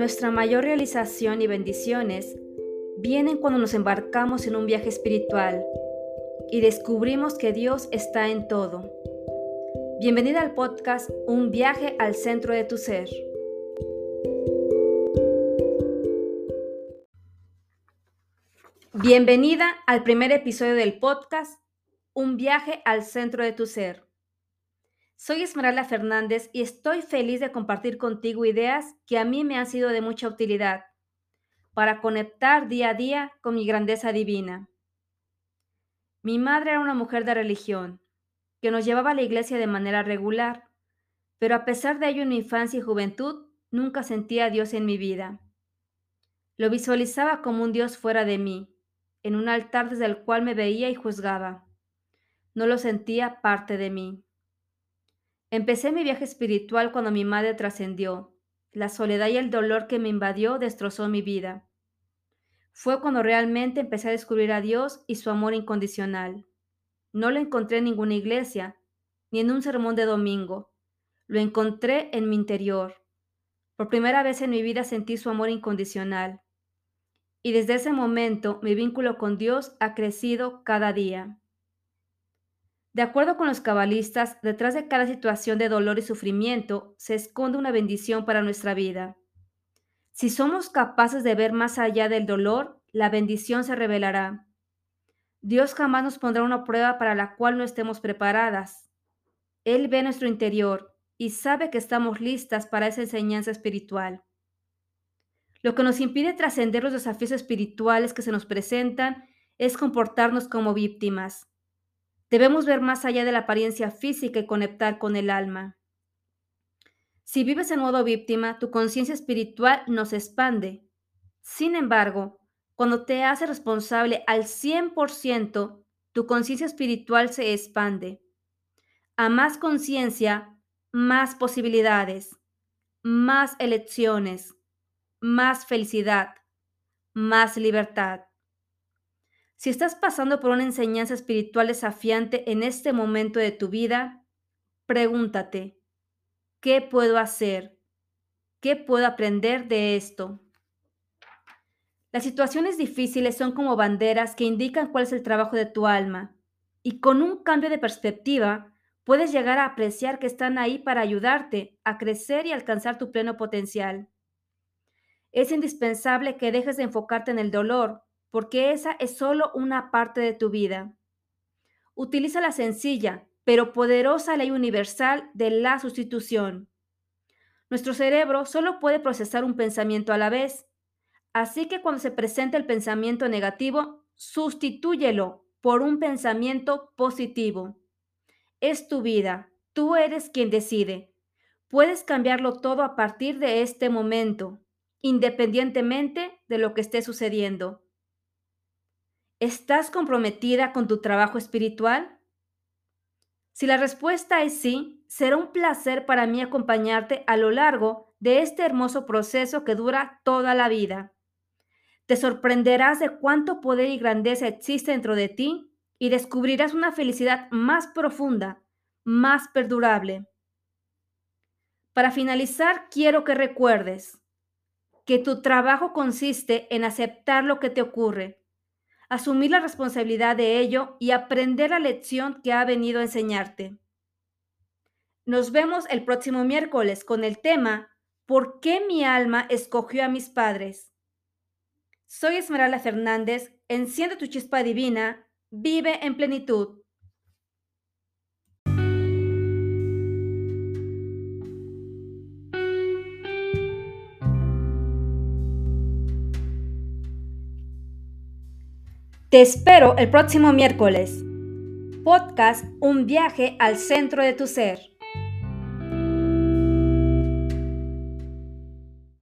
Nuestra mayor realización y bendiciones vienen cuando nos embarcamos en un viaje espiritual y descubrimos que Dios está en todo. Bienvenida al podcast Un viaje al centro de tu ser. Bienvenida al primer episodio del podcast Un viaje al centro de tu ser. Soy Esmeralda Fernández y estoy feliz de compartir contigo ideas que a mí me han sido de mucha utilidad para conectar día a día con mi grandeza divina. Mi madre era una mujer de religión que nos llevaba a la iglesia de manera regular, pero a pesar de ello en mi infancia y juventud nunca sentía a Dios en mi vida. Lo visualizaba como un Dios fuera de mí, en un altar desde el cual me veía y juzgaba. No lo sentía parte de mí. Empecé mi viaje espiritual cuando mi madre trascendió. La soledad y el dolor que me invadió destrozó mi vida. Fue cuando realmente empecé a descubrir a Dios y su amor incondicional. No lo encontré en ninguna iglesia, ni en un sermón de domingo. Lo encontré en mi interior. Por primera vez en mi vida sentí su amor incondicional. Y desde ese momento mi vínculo con Dios ha crecido cada día. De acuerdo con los cabalistas, detrás de cada situación de dolor y sufrimiento se esconde una bendición para nuestra vida. Si somos capaces de ver más allá del dolor, la bendición se revelará. Dios jamás nos pondrá una prueba para la cual no estemos preparadas. Él ve nuestro interior y sabe que estamos listas para esa enseñanza espiritual. Lo que nos impide trascender los desafíos espirituales que se nos presentan es comportarnos como víctimas Debemos ver más allá de la apariencia física y conectar con el alma. Si vives en modo víctima, tu conciencia espiritual no se expande. Sin embargo, cuando te haces responsable al 100%, tu conciencia espiritual se expande. A más conciencia, más posibilidades, más elecciones, más felicidad, más libertad. Si estás pasando por una enseñanza espiritual desafiante en este momento de tu vida, pregúntate, ¿qué puedo hacer? ¿Qué puedo aprender de esto? Las situaciones difíciles son como banderas que indican cuál es el trabajo de tu alma y con un cambio de perspectiva puedes llegar a apreciar que están ahí para ayudarte a crecer y alcanzar tu pleno potencial. Es indispensable que dejes de enfocarte en el dolor porque esa es solo una parte de tu vida. Utiliza la sencilla pero poderosa ley universal de la sustitución. Nuestro cerebro solo puede procesar un pensamiento a la vez, así que cuando se presenta el pensamiento negativo, sustitúyelo por un pensamiento positivo. Es tu vida, tú eres quien decide. Puedes cambiarlo todo a partir de este momento, independientemente de lo que esté sucediendo. ¿Estás comprometida con tu trabajo espiritual? Si la respuesta es sí, será un placer para mí acompañarte a lo largo de este hermoso proceso que dura toda la vida. Te sorprenderás de cuánto poder y grandeza existe dentro de ti y descubrirás una felicidad más profunda, más perdurable. Para finalizar, quiero que recuerdes que tu trabajo consiste en aceptar lo que te ocurre asumir la responsabilidad de ello y aprender la lección que ha venido a enseñarte. Nos vemos el próximo miércoles con el tema ¿Por qué mi alma escogió a mis padres? Soy Esmeralda Fernández, enciende tu chispa divina, vive en plenitud. Te espero el próximo miércoles. Podcast Un viaje al centro de tu ser.